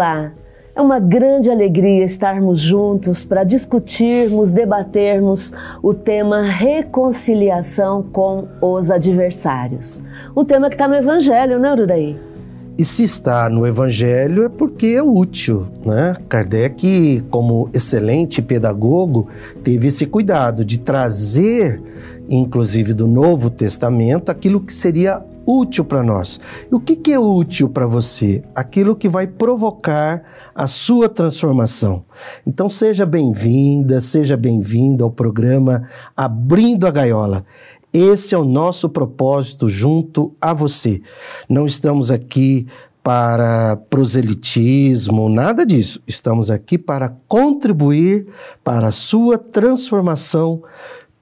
Olá, é uma grande alegria estarmos juntos para discutirmos, debatermos o tema reconciliação com os adversários. Um tema que está no Evangelho, né, Ururaí? E se está no Evangelho é porque é útil, né? Kardec, como excelente pedagogo, teve esse cuidado de trazer, inclusive do Novo Testamento, aquilo que seria útil para nós. E o que, que é útil para você? Aquilo que vai provocar a sua transformação. Então seja bem-vinda, seja bem-vindo ao programa Abrindo a Gaiola. Esse é o nosso propósito junto a você. Não estamos aqui para proselitismo, nada disso. Estamos aqui para contribuir para a sua transformação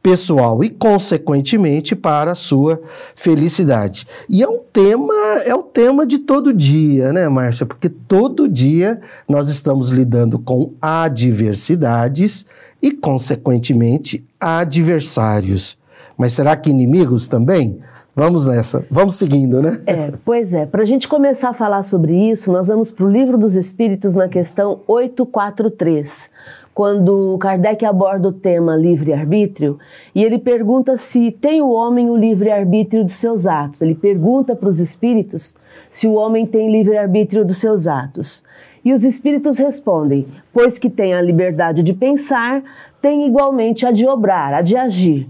pessoal e consequentemente para a sua felicidade. E é um tema, é o tema de todo dia, né, Márcia? Porque todo dia nós estamos lidando com adversidades e consequentemente adversários. Mas será que inimigos também? Vamos nessa, vamos seguindo, né? É, pois é. Para a gente começar a falar sobre isso, nós vamos para o Livro dos Espíritos na questão 843 quando Kardec aborda o tema livre-arbítrio e ele pergunta se tem o homem o livre-arbítrio dos seus atos. Ele pergunta para os espíritos se o homem tem livre-arbítrio dos seus atos. E os espíritos respondem: pois que tem a liberdade de pensar, tem igualmente a de obrar, a de agir.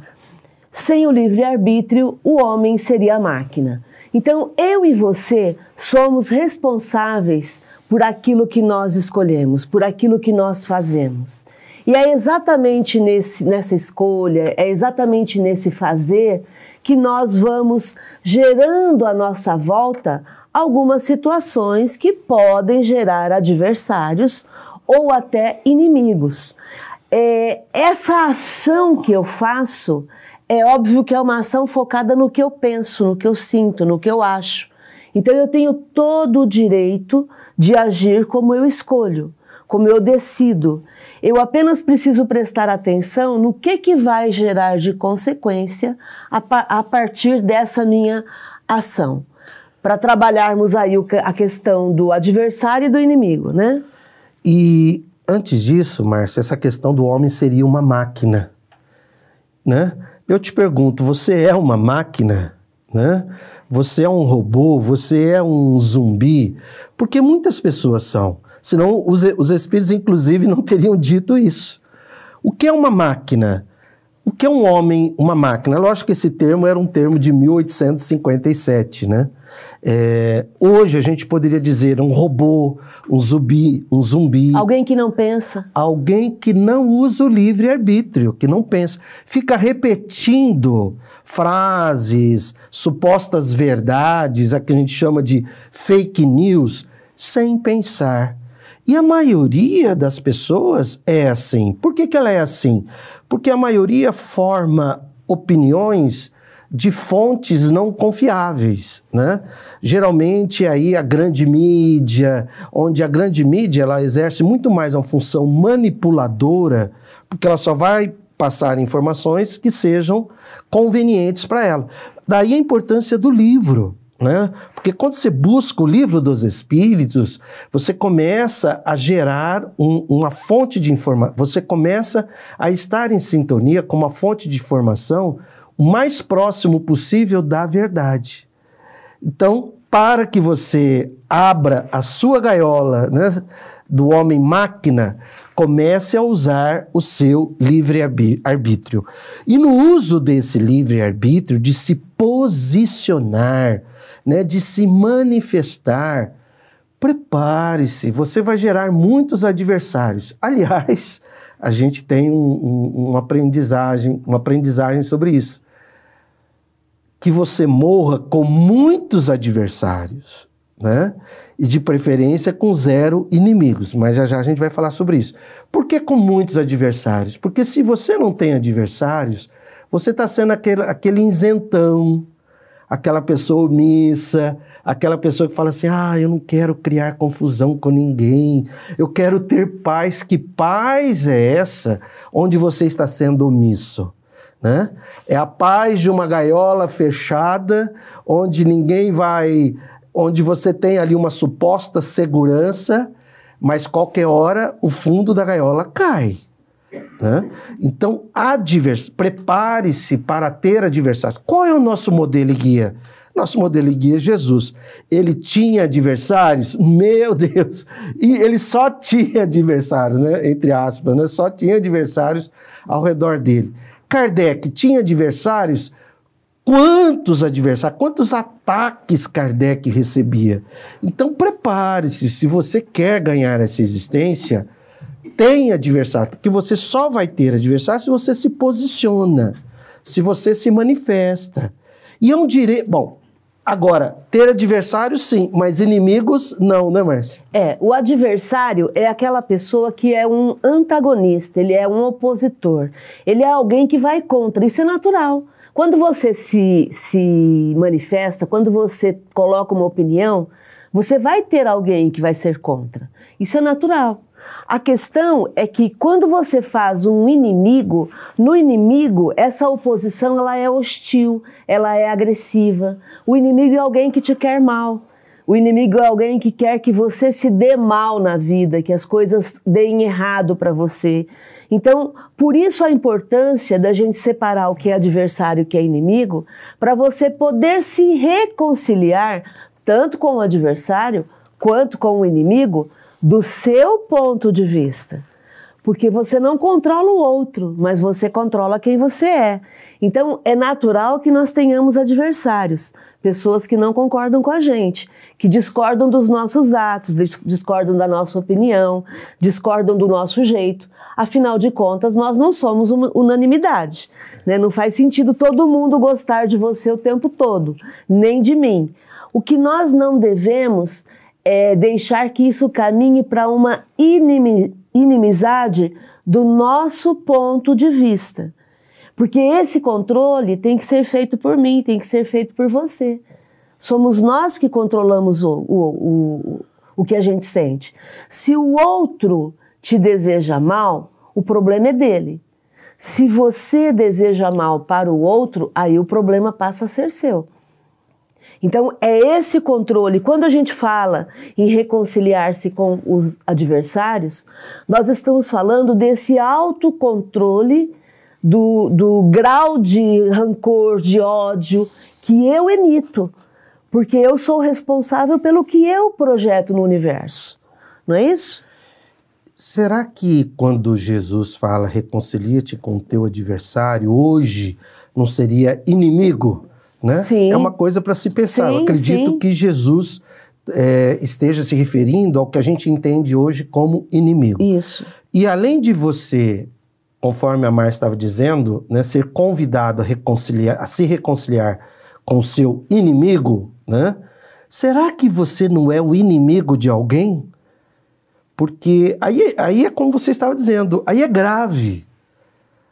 Sem o livre-arbítrio, o homem seria a máquina. Então, eu e você somos responsáveis por aquilo que nós escolhemos, por aquilo que nós fazemos. E é exatamente nesse, nessa escolha, é exatamente nesse fazer que nós vamos gerando à nossa volta algumas situações que podem gerar adversários ou até inimigos. É, essa ação que eu faço é óbvio que é uma ação focada no que eu penso, no que eu sinto, no que eu acho. Então eu tenho todo o direito de agir como eu escolho, como eu decido. Eu apenas preciso prestar atenção no que, que vai gerar de consequência a, a partir dessa minha ação. Para trabalharmos aí a questão do adversário e do inimigo, né? E antes disso, Márcia, essa questão do homem seria uma máquina, né? Eu te pergunto, você é uma máquina, né? você é um robô, você é um zumbi, porque muitas pessoas são. Senão os, os espíritos, inclusive, não teriam dito isso. O que é uma máquina? O que é um homem, uma máquina? Lógico que esse termo era um termo de 1857, né? É, hoje a gente poderia dizer um robô, um zumbi, um zumbi. Alguém que não pensa. Alguém que não usa o livre-arbítrio, que não pensa. Fica repetindo frases, supostas verdades, a que a gente chama de fake news, sem pensar. E a maioria das pessoas é assim. Por que, que ela é assim? Porque a maioria forma opiniões de fontes não confiáveis, né? Geralmente aí a grande mídia, onde a grande mídia ela exerce muito mais uma função manipuladora, porque ela só vai passar informações que sejam convenientes para ela. Daí a importância do livro. Né? Porque quando você busca o livro dos Espíritos, você começa a gerar um, uma fonte de informação, você começa a estar em sintonia com uma fonte de informação o mais próximo possível da verdade. Então, para que você abra a sua gaiola né, do homem máquina, comece a usar o seu livre-arbítrio. E no uso desse livre-arbítrio, de se posicionar, né, de se manifestar, prepare-se, você vai gerar muitos adversários. Aliás, a gente tem um, um, uma aprendizagem, uma aprendizagem sobre isso. Que você morra com muitos adversários, né? E de preferência com zero inimigos, mas já já a gente vai falar sobre isso. Por que com muitos adversários? Porque se você não tem adversários, você está sendo aquele, aquele isentão, aquela pessoa omissa, aquela pessoa que fala assim: ah, eu não quero criar confusão com ninguém, eu quero ter paz. Que paz é essa onde você está sendo omisso? Né? É a paz de uma gaiola fechada, onde ninguém vai, onde você tem ali uma suposta segurança mas qualquer hora o fundo da gaiola cai. Né? Então, advers... prepare-se para ter adversários. Qual é o nosso modelo e guia? Nosso modelo e guia é Jesus. Ele tinha adversários? Meu Deus! E ele só tinha adversários, né? entre aspas, né? só tinha adversários ao redor dele. Kardec tinha adversários? Quantos adversários, quantos ataques Kardec recebia? Então prepare-se, se você quer ganhar essa existência, tem adversário, porque você só vai ter adversário se você se posiciona, se você se manifesta. E é um direito. Bom, agora, ter adversários sim, mas inimigos não, né, Márcia? É, o adversário é aquela pessoa que é um antagonista, ele é um opositor, ele é alguém que vai contra, isso é natural. Quando você se, se manifesta, quando você coloca uma opinião, você vai ter alguém que vai ser contra. Isso é natural. A questão é que quando você faz um inimigo, no inimigo essa oposição ela é hostil, ela é agressiva. O inimigo é alguém que te quer mal. O inimigo é alguém que quer que você se dê mal na vida, que as coisas deem errado para você. Então, por isso a importância da gente separar o que é adversário e o que é inimigo, para você poder se reconciliar tanto com o adversário quanto com o inimigo, do seu ponto de vista. Porque você não controla o outro, mas você controla quem você é. Então é natural que nós tenhamos adversários, pessoas que não concordam com a gente, que discordam dos nossos atos, discordam da nossa opinião, discordam do nosso jeito. Afinal de contas, nós não somos unanimidade. Né? Não faz sentido todo mundo gostar de você o tempo todo, nem de mim. O que nós não devemos é, deixar que isso caminhe para uma inimizade do nosso ponto de vista. Porque esse controle tem que ser feito por mim, tem que ser feito por você. Somos nós que controlamos o, o, o, o que a gente sente. Se o outro te deseja mal, o problema é dele. Se você deseja mal para o outro, aí o problema passa a ser seu. Então, é esse controle. Quando a gente fala em reconciliar-se com os adversários, nós estamos falando desse autocontrole do, do grau de rancor, de ódio que eu emito, porque eu sou responsável pelo que eu projeto no universo. Não é isso? Será que quando Jesus fala reconcilia-te com o teu adversário, hoje não seria inimigo? Né? Sim. É uma coisa para se pensar. Sim, Eu acredito sim. que Jesus é, esteja se referindo ao que a gente entende hoje como inimigo. Isso. E além de você, conforme a Mar estava dizendo, né, ser convidado a, reconciliar, a se reconciliar com o seu inimigo, né? Será que você não é o inimigo de alguém? Porque aí, aí é como você estava dizendo, aí é grave.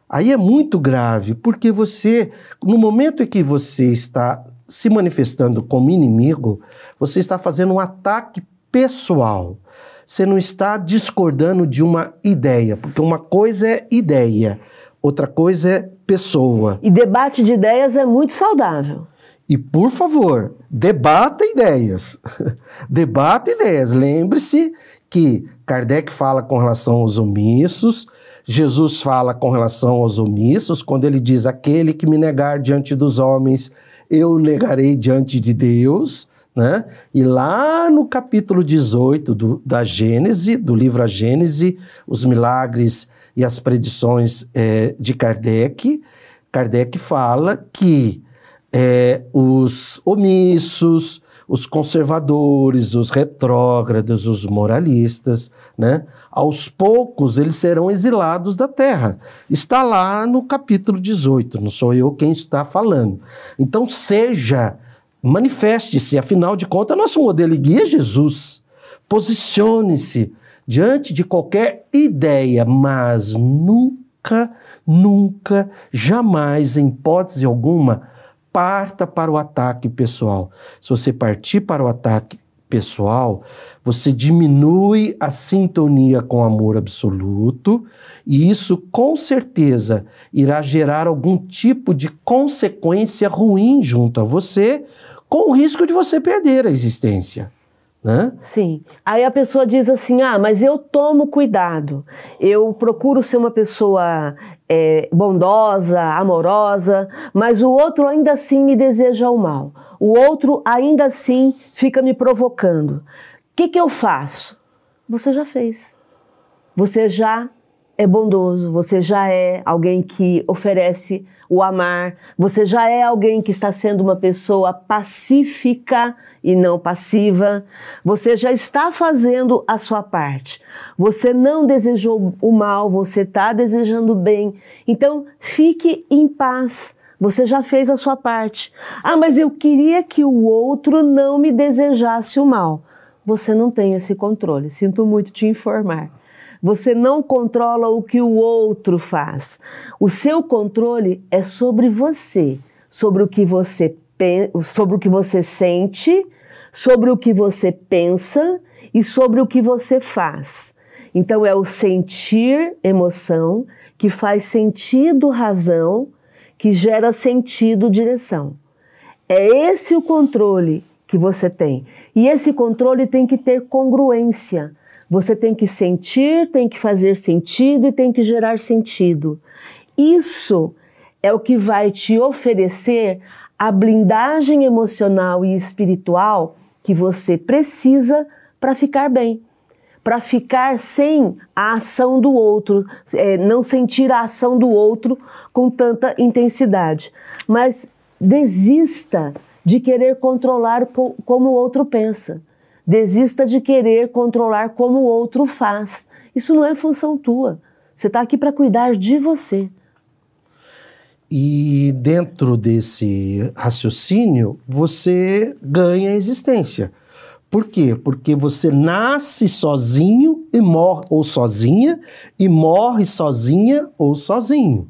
Aí é muito grave, porque você, no momento em que você está se manifestando como inimigo, você está fazendo um ataque pessoal. Você não está discordando de uma ideia, porque uma coisa é ideia, outra coisa é pessoa. E debate de ideias é muito saudável. E por favor, debata ideias. debata ideias. Lembre-se que Kardec fala com relação aos omissos, Jesus fala com relação aos omissos, quando ele diz: Aquele que me negar diante dos homens, eu negarei diante de Deus. Né? E lá no capítulo 18 do, da Gênese, do livro A Gênese, os milagres e as predições é, de Kardec, Kardec fala que é, os omissos, os conservadores, os retrógrados, os moralistas, né? Aos poucos eles serão exilados da terra. Está lá no capítulo 18, não sou eu quem está falando. Então seja, manifeste-se, afinal de contas, nosso modelo e guia é Jesus. Posicione-se diante de qualquer ideia, mas nunca, nunca, jamais, em hipótese alguma, parta para o ataque pessoal. Se você partir para o ataque pessoal, você diminui a sintonia com o amor absoluto, e isso com certeza irá gerar algum tipo de consequência ruim junto a você, com o risco de você perder a existência. Né? Sim. Aí a pessoa diz assim: ah, mas eu tomo cuidado, eu procuro ser uma pessoa é, bondosa, amorosa, mas o outro ainda assim me deseja o mal. O outro ainda assim fica me provocando. O que, que eu faço? Você já fez. Você já é bondoso, você já é alguém que oferece o amar, você já é alguém que está sendo uma pessoa pacífica e não passiva, você já está fazendo a sua parte. Você não desejou o mal, você está desejando o bem. Então, fique em paz. Você já fez a sua parte. Ah, mas eu queria que o outro não me desejasse o mal. Você não tem esse controle. Sinto muito te informar. Você não controla o que o outro faz. O seu controle é sobre você, sobre o que você sobre o que você sente, sobre o que você pensa e sobre o que você faz. Então é o sentir emoção que faz sentido razão, que gera sentido direção. É esse o controle que você tem. E esse controle tem que ter congruência. Você tem que sentir, tem que fazer sentido e tem que gerar sentido. Isso é o que vai te oferecer a blindagem emocional e espiritual que você precisa para ficar bem, para ficar sem a ação do outro, é, não sentir a ação do outro com tanta intensidade. Mas desista de querer controlar como o outro pensa. Desista de querer controlar como o outro faz. Isso não é função tua. Você está aqui para cuidar de você. E dentro desse raciocínio, você ganha existência. Por quê? Porque você nasce sozinho e morre ou sozinha e morre sozinha ou sozinho,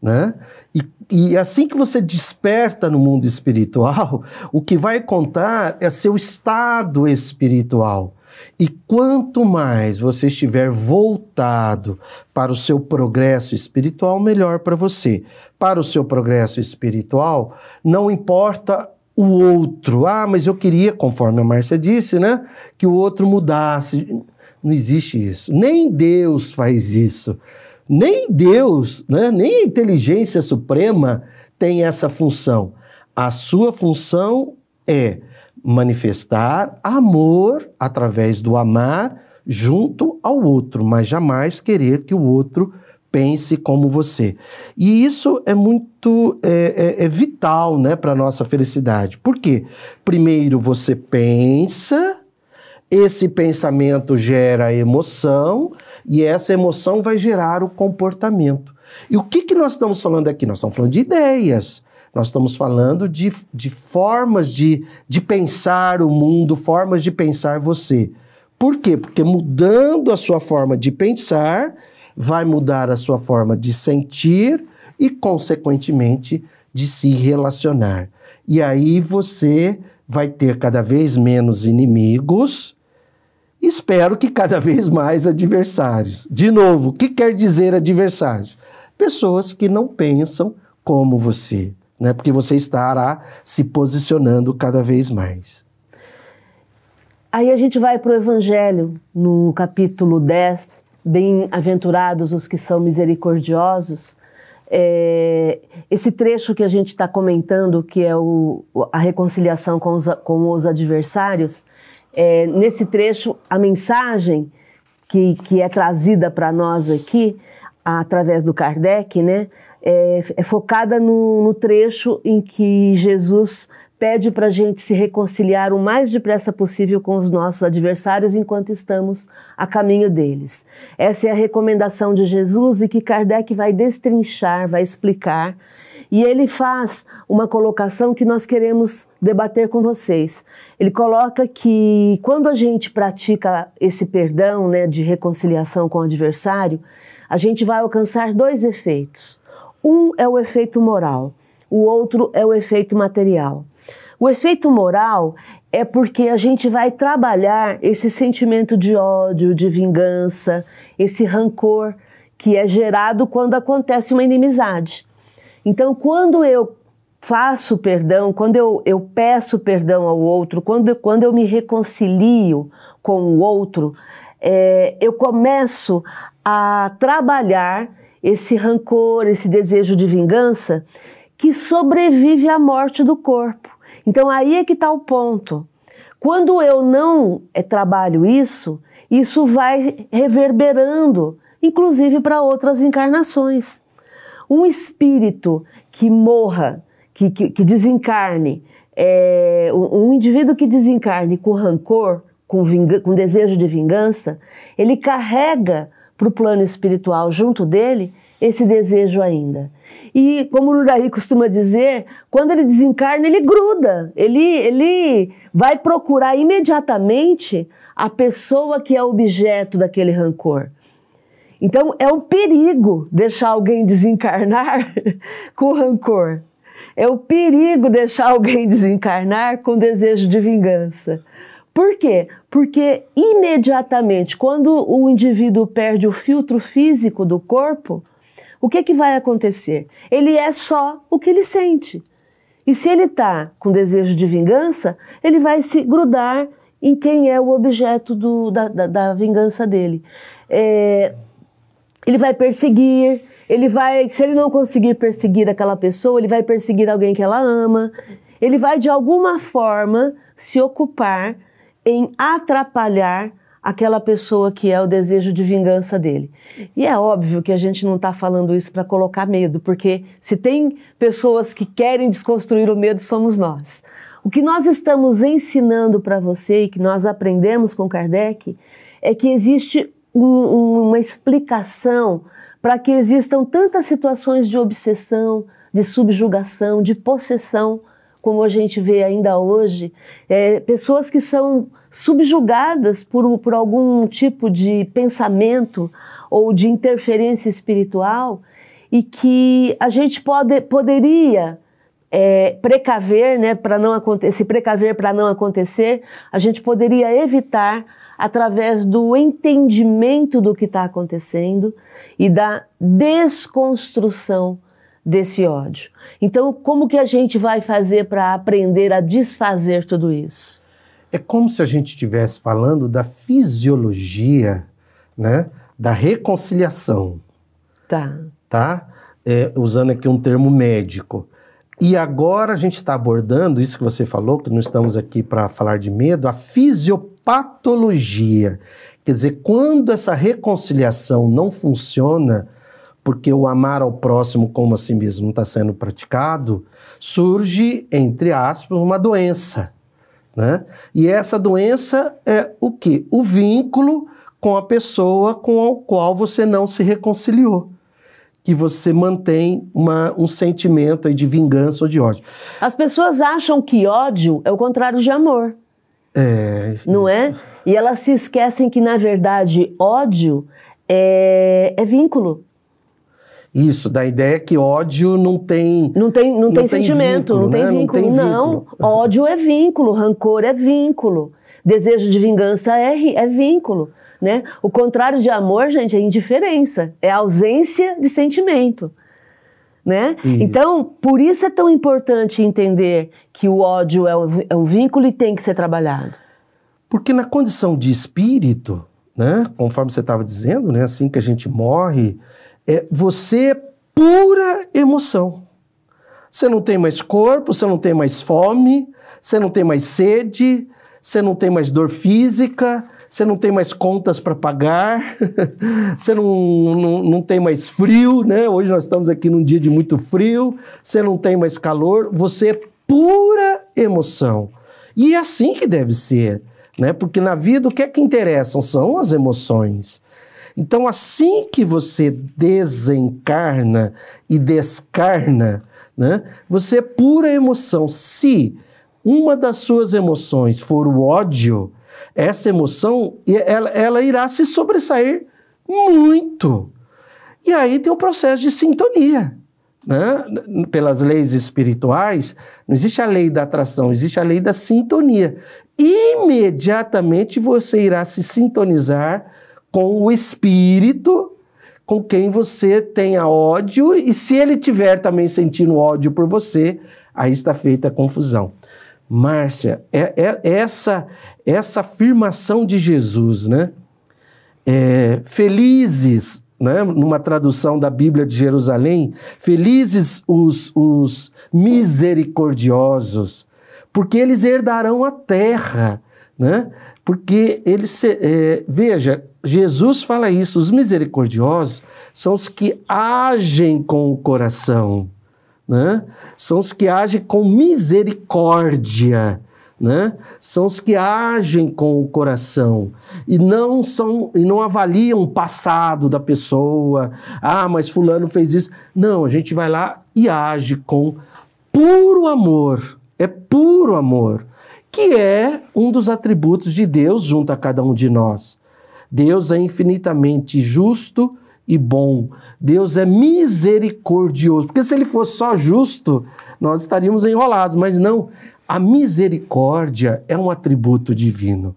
né? E e assim que você desperta no mundo espiritual, o que vai contar é seu estado espiritual. E quanto mais você estiver voltado para o seu progresso espiritual, melhor para você. Para o seu progresso espiritual, não importa o outro. Ah, mas eu queria, conforme a Márcia disse, né, que o outro mudasse. Não existe isso. Nem Deus faz isso. Nem Deus, né, nem a inteligência suprema tem essa função. A sua função é manifestar amor através do amar junto ao outro, mas jamais querer que o outro pense como você. E isso é muito é, é, é vital né, para a nossa felicidade. Por quê? Primeiro você pensa esse pensamento gera emoção e essa emoção vai gerar o comportamento. E o que, que nós estamos falando aqui? Nós estamos falando de ideias. Nós estamos falando de, de formas de, de pensar o mundo, formas de pensar você. Por quê? Porque mudando a sua forma de pensar, vai mudar a sua forma de sentir e, consequentemente, de se relacionar. E aí você vai ter cada vez menos inimigos Espero que cada vez mais adversários. De novo, o que quer dizer adversários? Pessoas que não pensam como você, né? Porque você estará se posicionando cada vez mais. Aí a gente vai para o Evangelho, no capítulo 10, Bem-aventurados os que são misericordiosos. É, esse trecho que a gente está comentando, que é o, a reconciliação com os, com os adversários, é, nesse trecho, a mensagem que, que é trazida para nós aqui, através do Kardec, né, é, é focada no, no trecho em que Jesus pede para a gente se reconciliar o mais depressa possível com os nossos adversários enquanto estamos a caminho deles. Essa é a recomendação de Jesus e que Kardec vai destrinchar, vai explicar e ele faz uma colocação que nós queremos debater com vocês. Ele coloca que quando a gente pratica esse perdão, né, de reconciliação com o adversário, a gente vai alcançar dois efeitos. Um é o efeito moral, o outro é o efeito material. O efeito moral é porque a gente vai trabalhar esse sentimento de ódio, de vingança, esse rancor que é gerado quando acontece uma inimizade. Então, quando eu faço perdão, quando eu, eu peço perdão ao outro, quando, quando eu me reconcilio com o outro, é, eu começo a trabalhar esse rancor, esse desejo de vingança que sobrevive à morte do corpo. Então aí é que está o ponto. Quando eu não é, trabalho isso, isso vai reverberando, inclusive para outras encarnações. Um espírito que morra, que, que, que desencarne, é, um indivíduo que desencarne com rancor, com, com desejo de vingança, ele carrega para o plano espiritual junto dele esse desejo ainda. E como o Uraí costuma dizer, quando ele desencarna, ele gruda, ele, ele vai procurar imediatamente a pessoa que é objeto daquele rancor. Então é um perigo deixar alguém desencarnar com rancor. É o perigo deixar alguém desencarnar com desejo de vingança. Por quê? Porque imediatamente, quando o indivíduo perde o filtro físico do corpo, o que, que vai acontecer? Ele é só o que ele sente. E se ele está com desejo de vingança, ele vai se grudar em quem é o objeto do, da, da, da, vingança dele. É, ele vai perseguir, ele vai, se ele não conseguir perseguir aquela pessoa, ele vai perseguir alguém que ela ama. Ele vai de alguma forma se ocupar em atrapalhar aquela pessoa que é o desejo de vingança dele. E é óbvio que a gente não está falando isso para colocar medo, porque se tem pessoas que querem desconstruir o medo, somos nós. O que nós estamos ensinando para você e que nós aprendemos com Kardec é que existe um, uma explicação para que existam tantas situações de obsessão, de subjugação, de possessão como a gente vê ainda hoje, é, pessoas que são subjugadas por, por algum tipo de pensamento ou de interferência espiritual e que a gente pode, poderia é, precaver, né, para não acontecer, se precaver para não acontecer, a gente poderia evitar através do entendimento do que está acontecendo e da desconstrução desse ódio. Então, como que a gente vai fazer para aprender a desfazer tudo isso? É como se a gente estivesse falando da fisiologia, né, da reconciliação. Tá. Tá? É, usando aqui um termo médico. E agora a gente está abordando isso que você falou, que não estamos aqui para falar de medo, a fisiopatologia. Quer dizer, quando essa reconciliação não funciona, porque o amar ao próximo como a si mesmo não está sendo praticado, surge, entre aspas, uma doença. Né? E essa doença é o quê? O vínculo com a pessoa com a qual você não se reconciliou. Que você mantém uma, um sentimento de vingança ou de ódio. As pessoas acham que ódio é o contrário de amor. É. Não é? E elas se esquecem que, na verdade, ódio é, é vínculo. Isso, da ideia que ódio não tem. Não tem, não, não tem, tem sentimento, vínculo, não tem né? vínculo. Não, tem não, ódio é vínculo, rancor é vínculo, desejo de vingança é, é vínculo. Né? O contrário de amor, gente, é indiferença, é ausência de sentimento. Né? Então, por isso é tão importante entender que o ódio é um, é um vínculo e tem que ser trabalhado. Porque na condição de espírito, né, conforme você estava dizendo, né, assim que a gente morre, é, você é pura emoção. Você não tem mais corpo, você não tem mais fome, você não tem mais sede, você não tem mais dor física, você não tem mais contas para pagar, você não, não, não tem mais frio, né? Hoje nós estamos aqui num dia de muito frio, você não tem mais calor, você é pura emoção. E é assim que deve ser, né? Porque na vida o que é que interessam são as emoções. Então, assim que você desencarna e descarna, né, você é pura emoção. Se uma das suas emoções for o ódio, essa emoção ela, ela irá se sobressair muito. E aí tem o processo de sintonia. Né? Pelas leis espirituais, não existe a lei da atração, existe a lei da sintonia. Imediatamente você irá se sintonizar com o espírito com quem você tenha ódio, e se ele tiver também sentindo ódio por você, aí está feita a confusão. Márcia, é, é, essa, essa afirmação de Jesus, né? É, felizes, né? numa tradução da Bíblia de Jerusalém, felizes os, os misericordiosos, porque eles herdarão a terra, né? Porque eles, é, veja, Jesus fala isso, os misericordiosos são os que agem com o coração, né? São os que agem com misericórdia, né? São os que agem com o coração e não são e não avaliam o passado da pessoa. Ah, mas fulano fez isso. Não, a gente vai lá e age com puro amor. É puro amor, que é um dos atributos de Deus junto a cada um de nós. Deus é infinitamente justo e bom. Deus é misericordioso. Porque se ele fosse só justo, nós estaríamos enrolados. Mas não, a misericórdia é um atributo divino.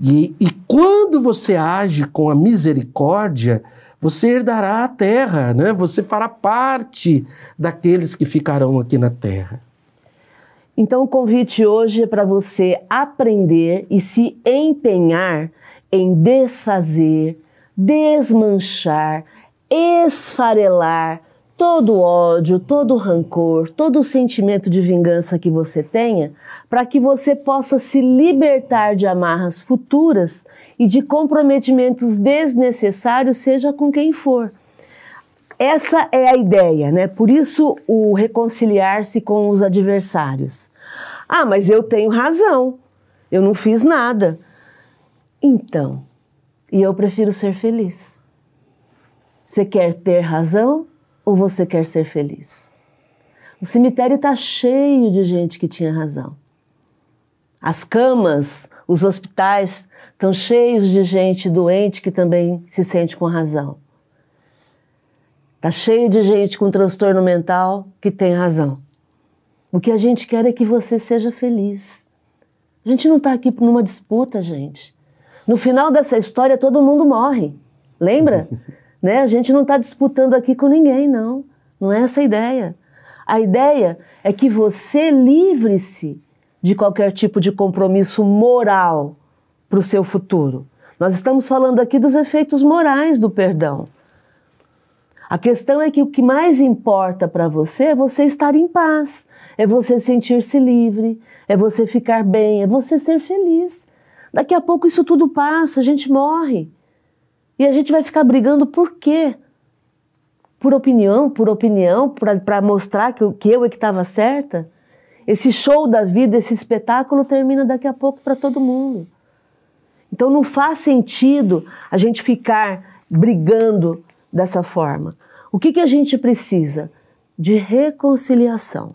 E, e quando você age com a misericórdia, você herdará a terra, né? você fará parte daqueles que ficarão aqui na terra. Então, o convite hoje é para você aprender e se empenhar em desfazer, desmanchar, esfarelar todo ódio, todo rancor, todo sentimento de vingança que você tenha, para que você possa se libertar de amarras futuras e de comprometimentos desnecessários, seja com quem for. Essa é a ideia, né? Por isso o reconciliar-se com os adversários. Ah, mas eu tenho razão. Eu não fiz nada. Então, e eu prefiro ser feliz. Você quer ter razão ou você quer ser feliz? O cemitério está cheio de gente que tinha razão. As camas, os hospitais estão cheios de gente doente que também se sente com razão. Está cheio de gente com transtorno mental que tem razão. O que a gente quer é que você seja feliz. A gente não está aqui numa disputa, gente. No final dessa história, todo mundo morre. Lembra? né? A gente não está disputando aqui com ninguém, não. Não é essa a ideia. A ideia é que você livre-se de qualquer tipo de compromisso moral para o seu futuro. Nós estamos falando aqui dos efeitos morais do perdão. A questão é que o que mais importa para você é você estar em paz, é você sentir-se livre, é você ficar bem, é você ser feliz. Daqui a pouco isso tudo passa, a gente morre. E a gente vai ficar brigando por quê? Por opinião, por opinião, para mostrar que, que eu é que estava certa? Esse show da vida, esse espetáculo termina daqui a pouco para todo mundo. Então não faz sentido a gente ficar brigando dessa forma. O que, que a gente precisa? De reconciliação.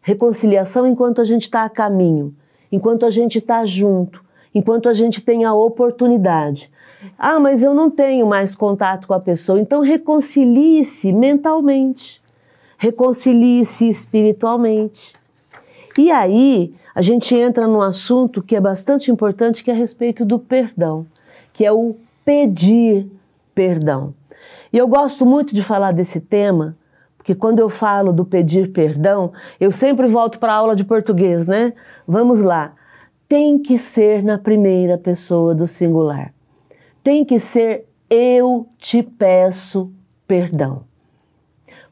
Reconciliação enquanto a gente está a caminho, enquanto a gente está junto, enquanto a gente tem a oportunidade. Ah, mas eu não tenho mais contato com a pessoa. Então reconcilie-se mentalmente, reconcilie-se espiritualmente. E aí a gente entra num assunto que é bastante importante, que é a respeito do perdão, que é o pedir perdão. E eu gosto muito de falar desse tema, porque quando eu falo do pedir perdão, eu sempre volto para a aula de português, né? Vamos lá tem que ser na primeira pessoa do singular. Tem que ser eu te peço perdão.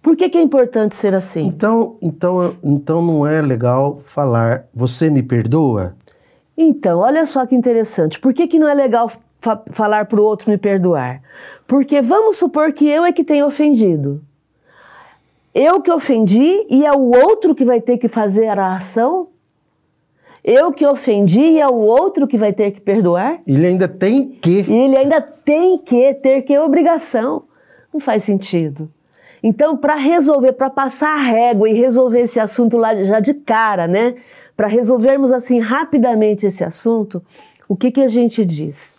Por que, que é importante ser assim? Então, então, então não é legal falar você me perdoa? Então, olha só que interessante. Por que, que não é legal fa falar para o outro me perdoar? Porque vamos supor que eu é que tenho ofendido. Eu que ofendi e é o outro que vai ter que fazer a ação eu que ofendi e é o outro que vai ter que perdoar? Ele ainda tem que. E ele ainda tem que ter que obrigação. Não faz sentido. Então, para resolver, para passar a régua e resolver esse assunto lá já de cara, né? Para resolvermos assim rapidamente esse assunto, o que, que a gente diz?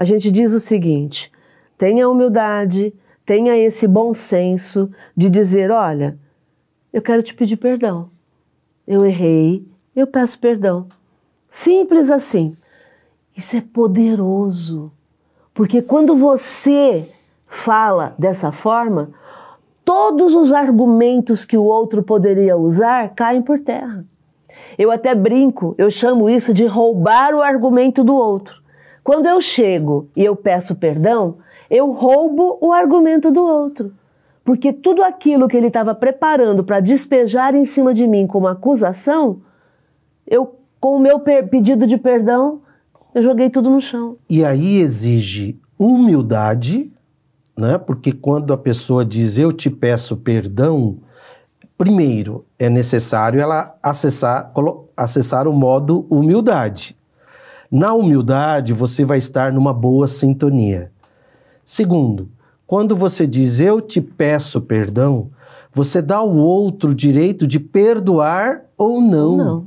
A gente diz o seguinte: tenha humildade, tenha esse bom senso de dizer: olha, eu quero te pedir perdão. Eu errei, eu peço perdão. Simples assim. Isso é poderoso, porque quando você fala dessa forma, todos os argumentos que o outro poderia usar caem por terra. Eu até brinco, eu chamo isso de roubar o argumento do outro. Quando eu chego e eu peço perdão, eu roubo o argumento do outro. Porque tudo aquilo que ele estava preparando para despejar em cima de mim como acusação, eu, com o meu pedido de perdão, eu joguei tudo no chão. E aí exige humildade, né? Porque quando a pessoa diz eu te peço perdão, primeiro é necessário ela acessar, acessar o modo humildade. Na humildade, você vai estar numa boa sintonia. Segundo, quando você diz eu te peço perdão, você dá ao outro o direito de perdoar ou não. não.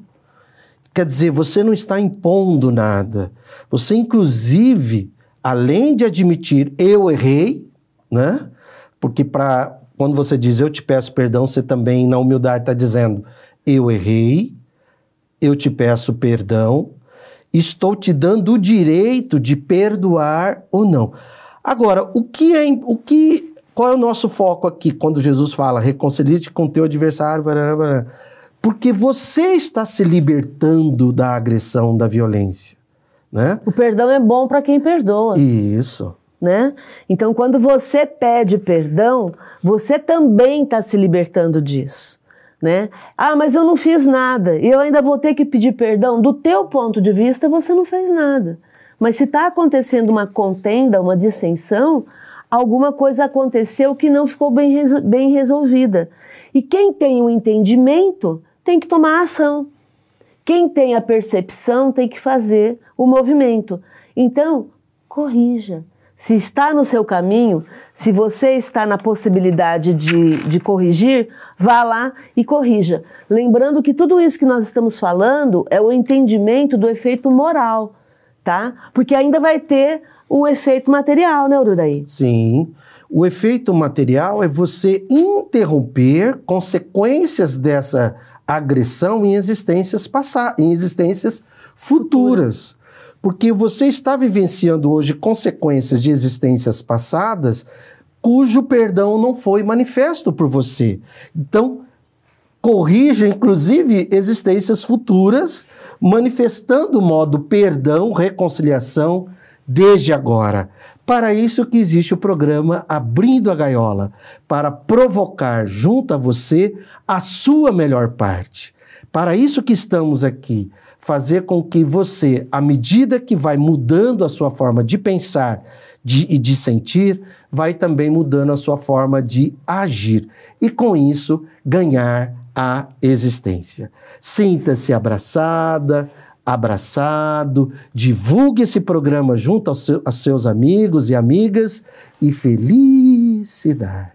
Quer dizer, você não está impondo nada. Você, inclusive, além de admitir eu errei, né? Porque para quando você diz eu te peço perdão, você também na humildade está dizendo eu errei, eu te peço perdão, estou te dando o direito de perdoar ou não. Agora, o que é o que qual é o nosso foco aqui quando Jesus fala reconcilie-te com teu adversário, blá, blá. porque você está se libertando da agressão, da violência, né? O perdão é bom para quem perdoa. Isso. Né? Então, quando você pede perdão, você também está se libertando disso né? Ah, mas eu não fiz nada e eu ainda vou ter que pedir perdão. Do teu ponto de vista, você não fez nada. Mas se está acontecendo uma contenda, uma dissensão, alguma coisa aconteceu que não ficou bem, bem resolvida. E quem tem o entendimento tem que tomar ação. Quem tem a percepção tem que fazer o movimento. Então, corrija. Se está no seu caminho, se você está na possibilidade de, de corrigir, vá lá e corrija. Lembrando que tudo isso que nós estamos falando é o entendimento do efeito moral, tá? Porque ainda vai ter um efeito material, né, Ururaí? Sim. O efeito material é você interromper consequências dessa agressão em existências passadas, em existências futuras. futuras porque você está vivenciando hoje consequências de existências passadas cujo perdão não foi manifesto por você. Então, corrija, inclusive, existências futuras, manifestando o modo perdão, reconciliação, desde agora. Para isso que existe o programa Abrindo a Gaiola, para provocar junto a você a sua melhor parte. Para isso que estamos aqui, fazer com que você, à medida que vai mudando a sua forma de pensar de, e de sentir, vai também mudando a sua forma de agir. E com isso, ganhar a existência. Sinta-se abraçada, abraçado, divulgue esse programa junto aos, seu, aos seus amigos e amigas e felicidade.